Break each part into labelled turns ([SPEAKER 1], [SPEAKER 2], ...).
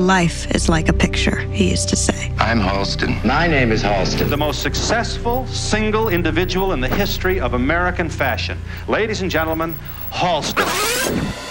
[SPEAKER 1] Life is like a picture, he used to say.
[SPEAKER 2] I'm Halston.
[SPEAKER 3] My name is Halston.
[SPEAKER 4] The most successful single individual in the history of American fashion. Ladies and gentlemen, Halston.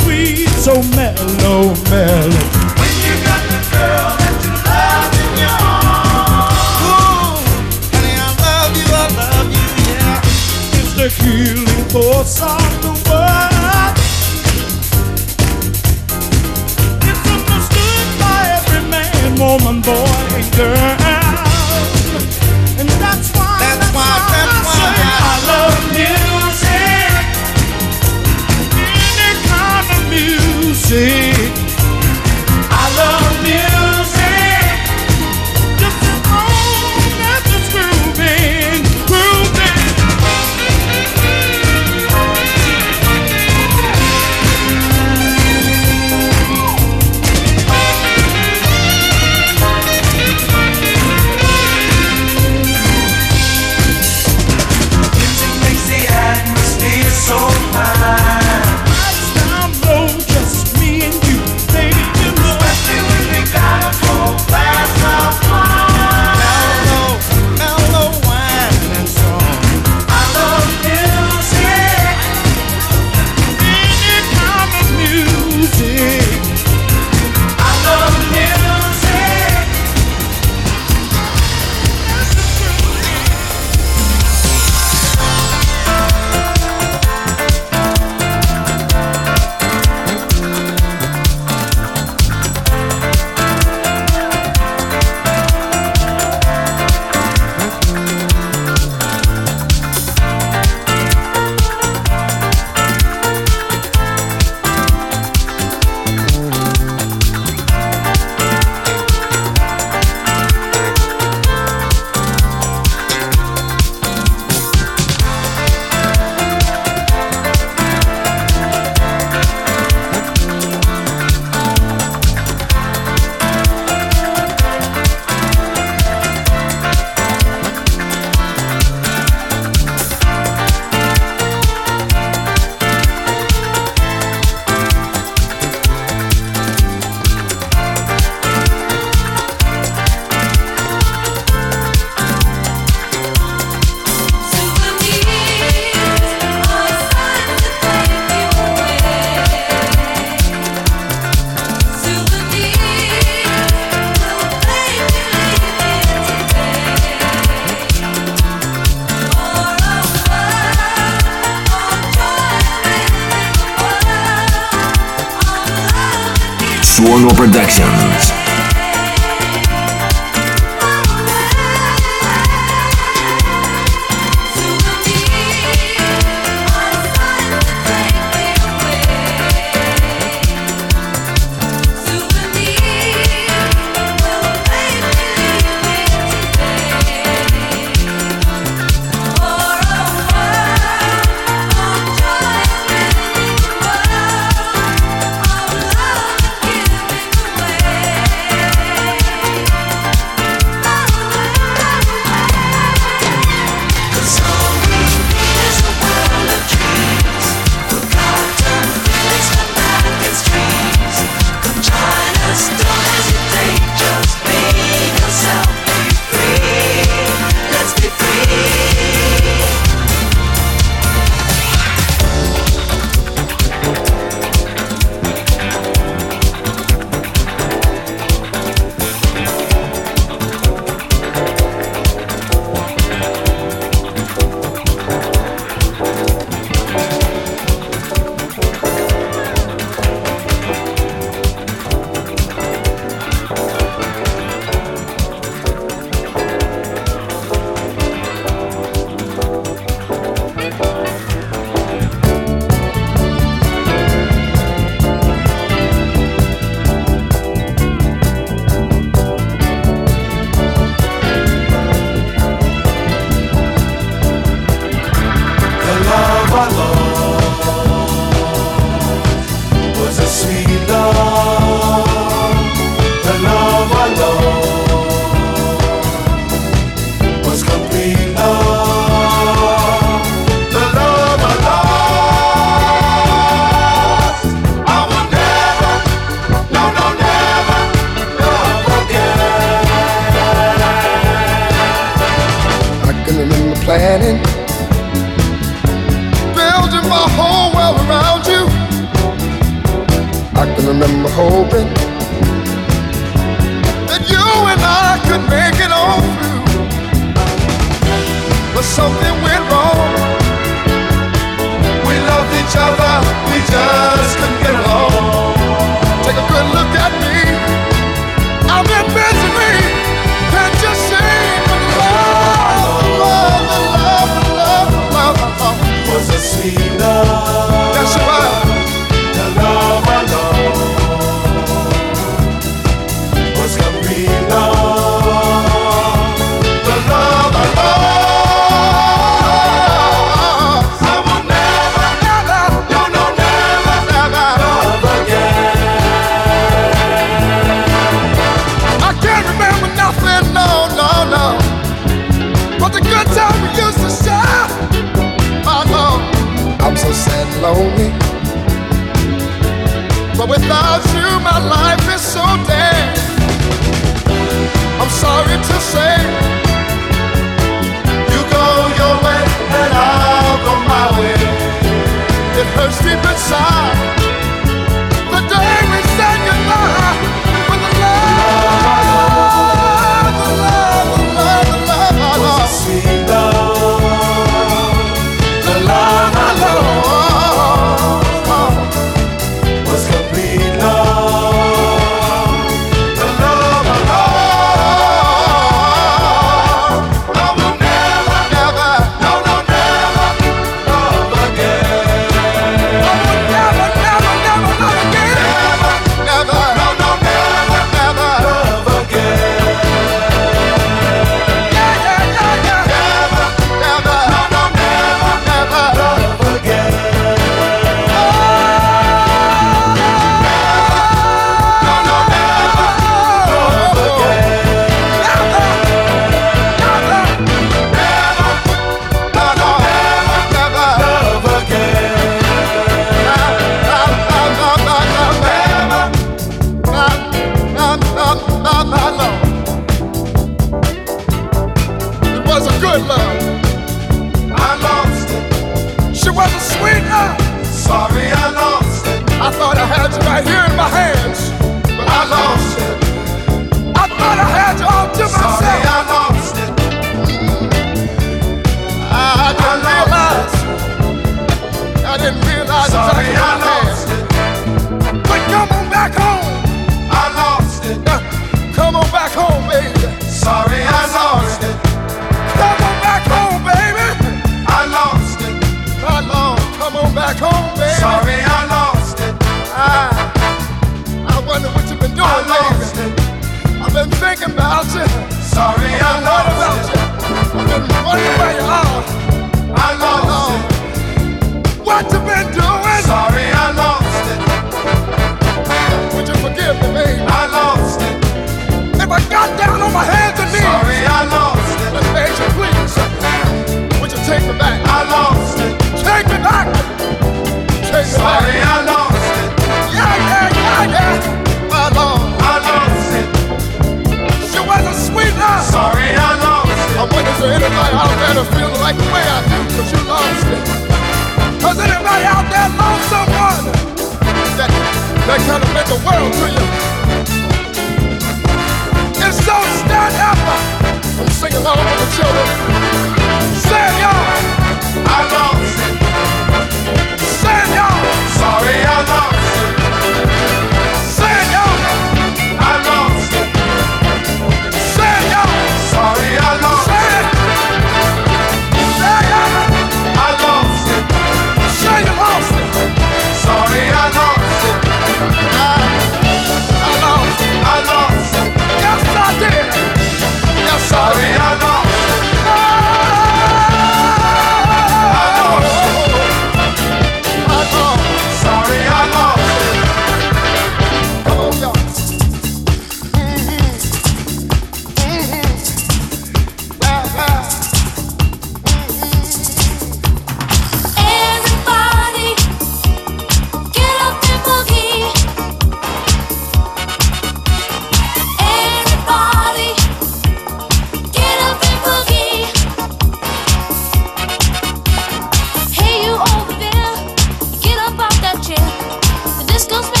[SPEAKER 5] Estos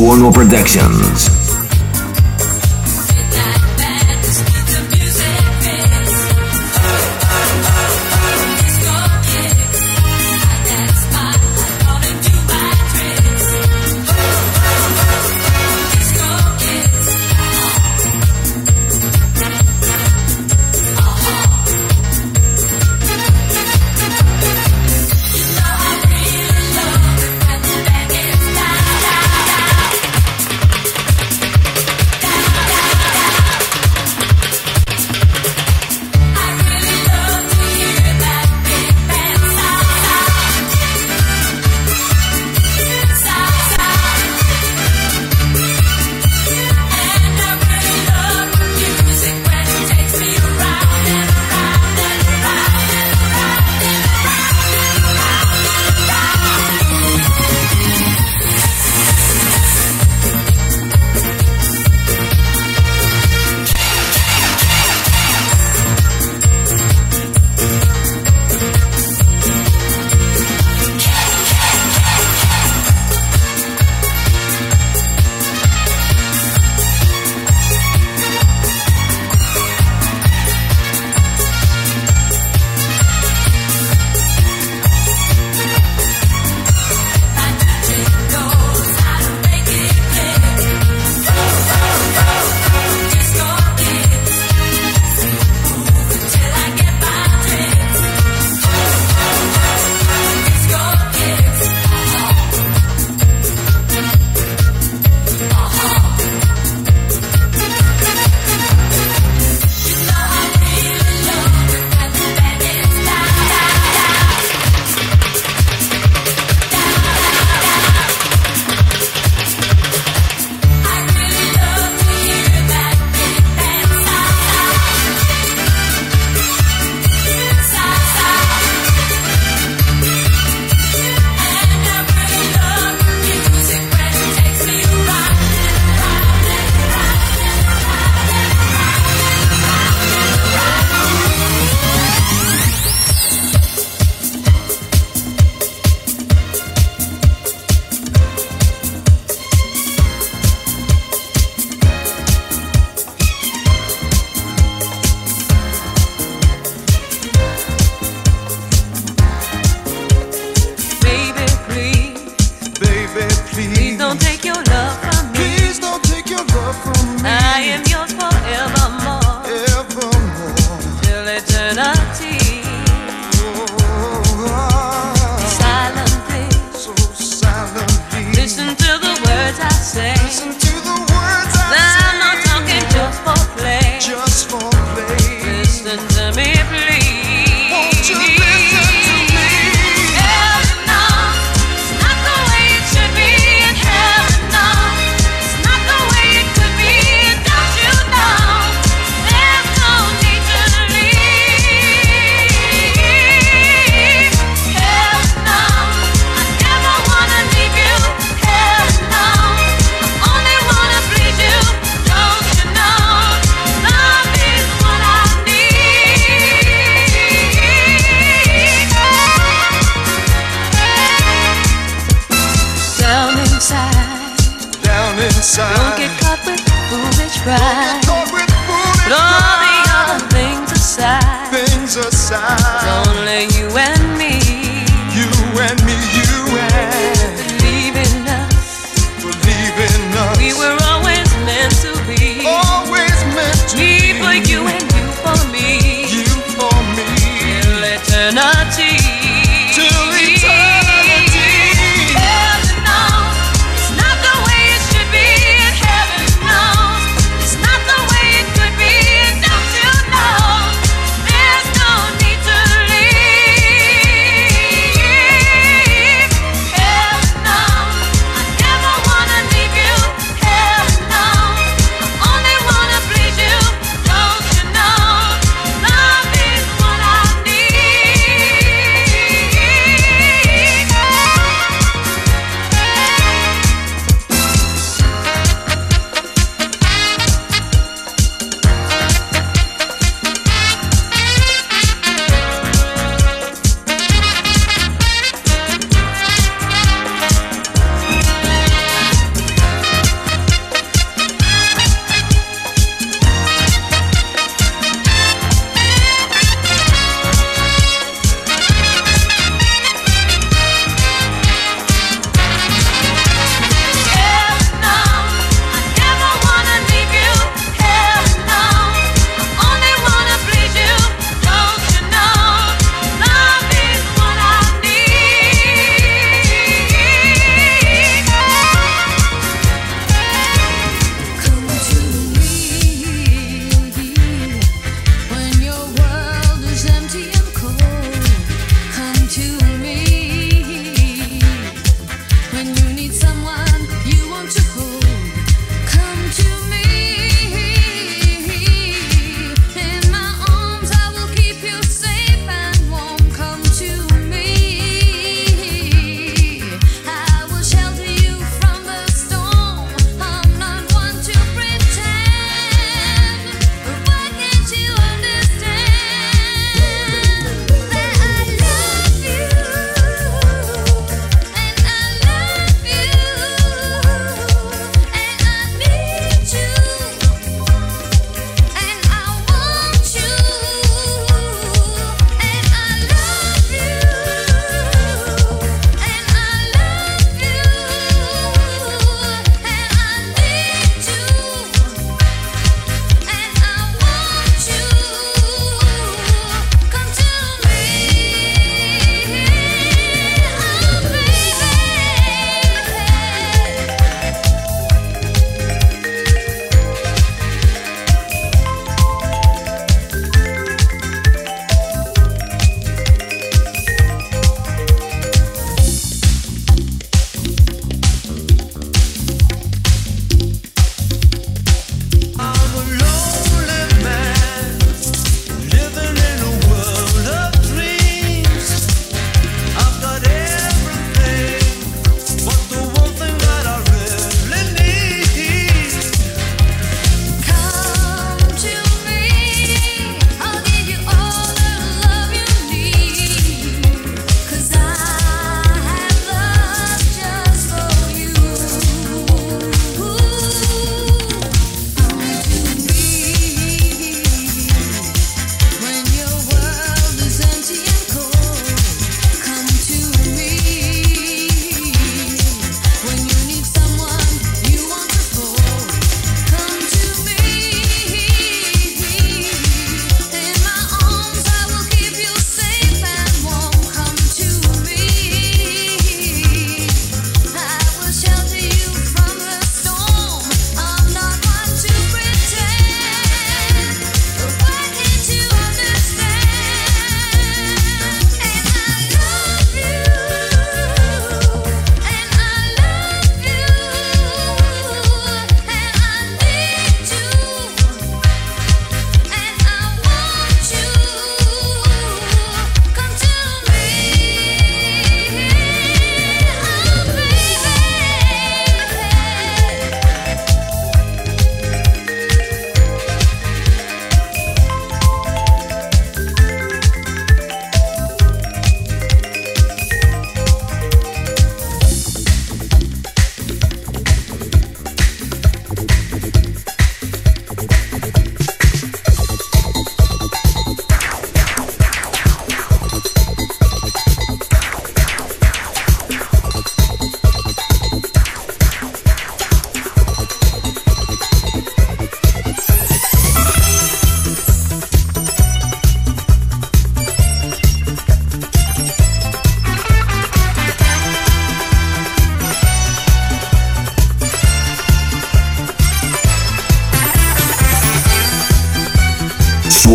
[SPEAKER 2] Suono Productions.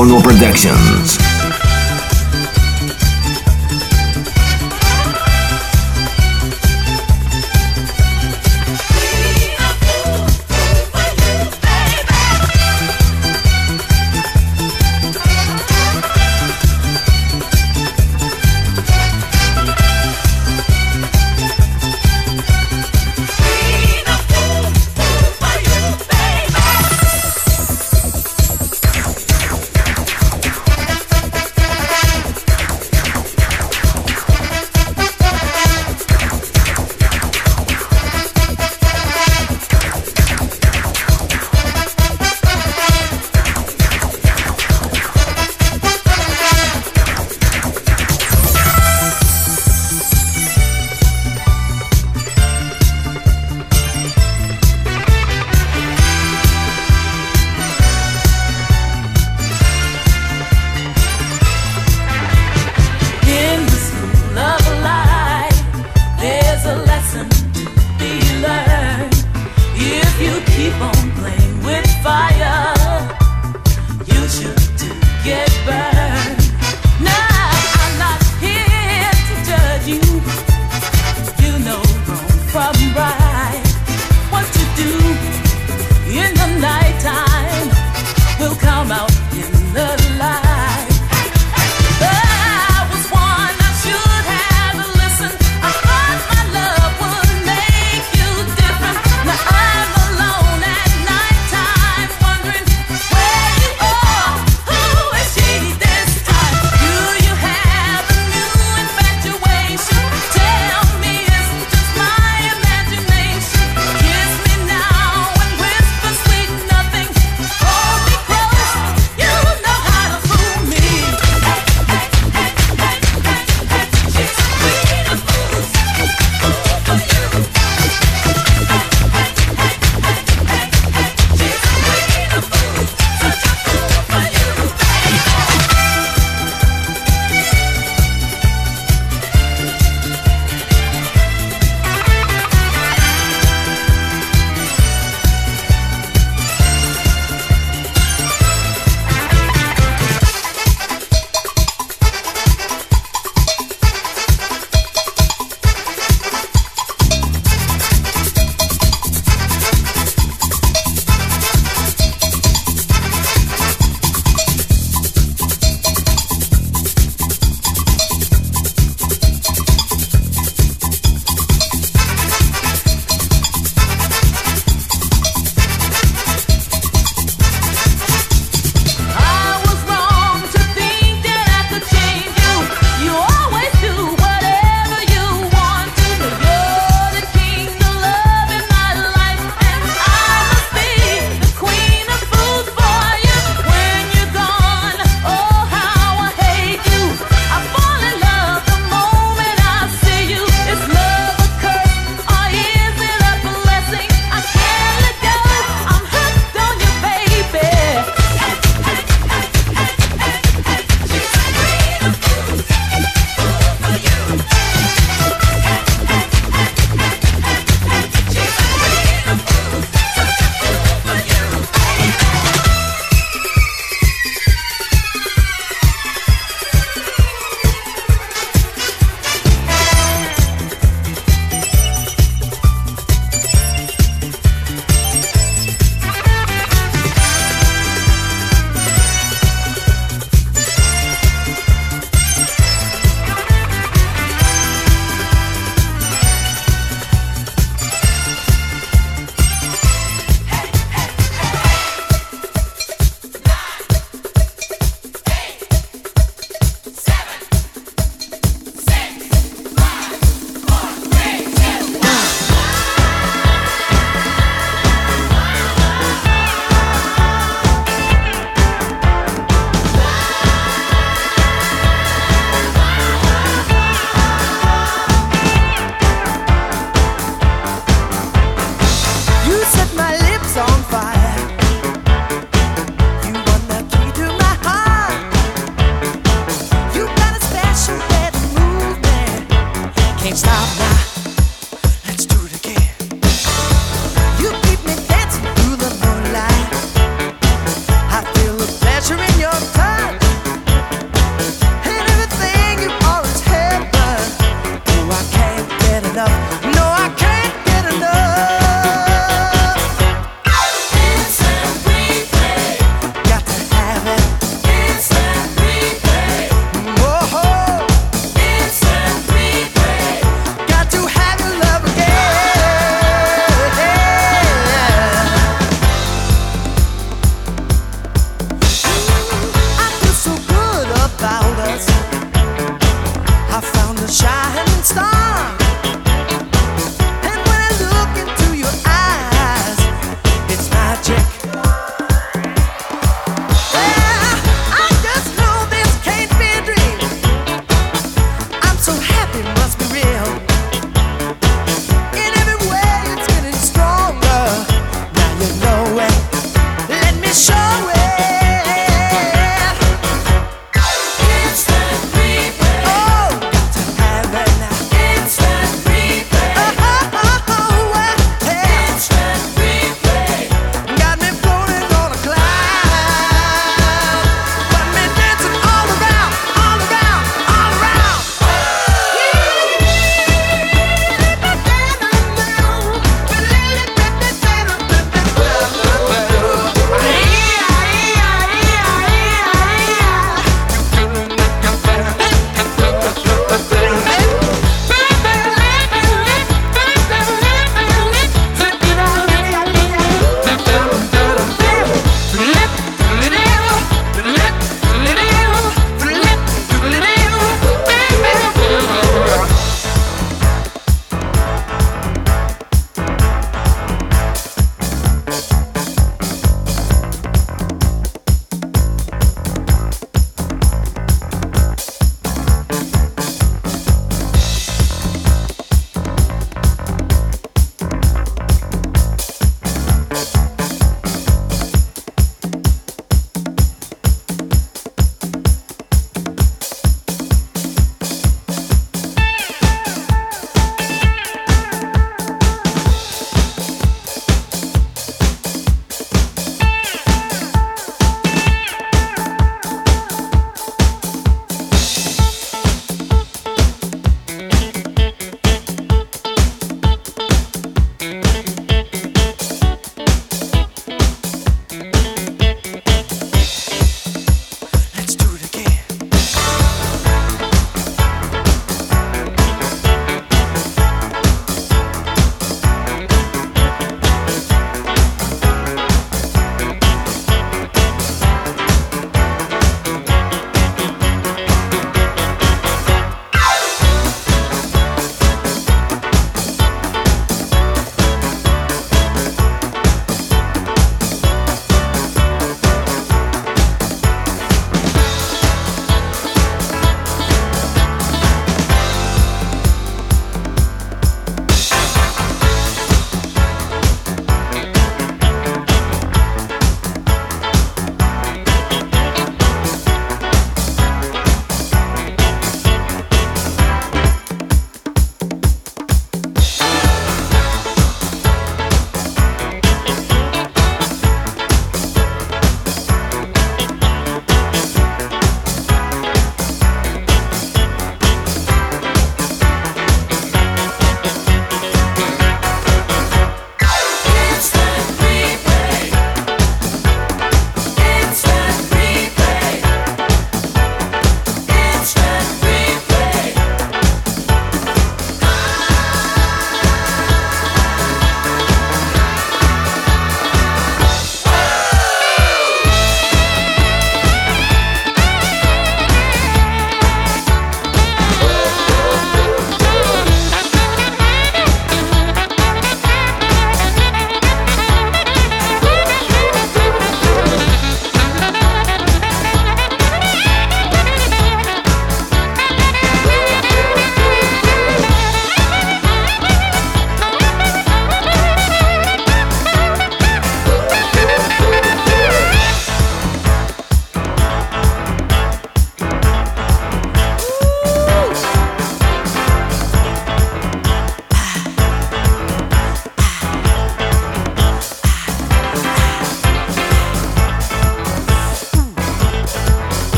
[SPEAKER 2] Warner Productions.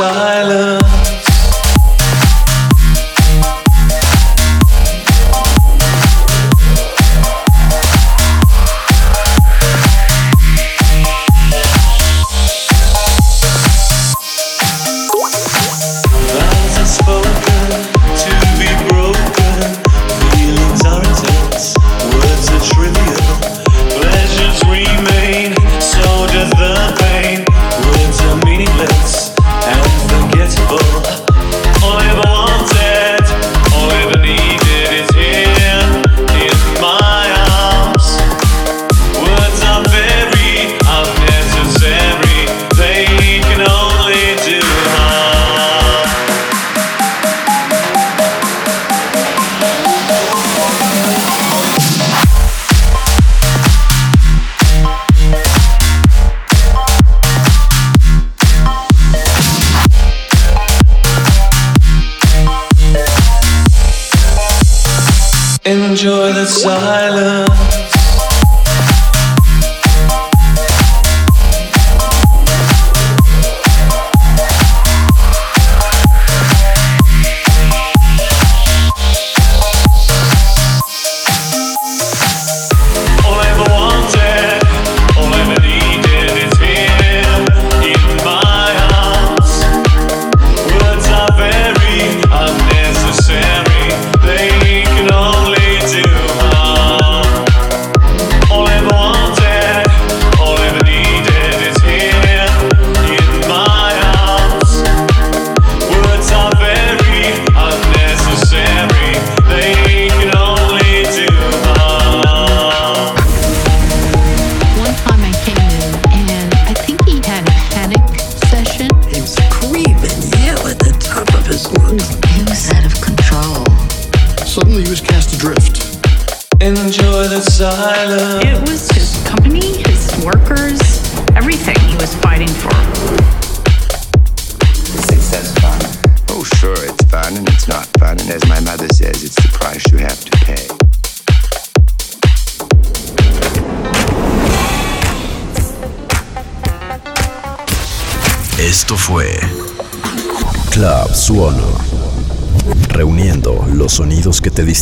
[SPEAKER 6] sun.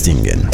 [SPEAKER 6] Singen.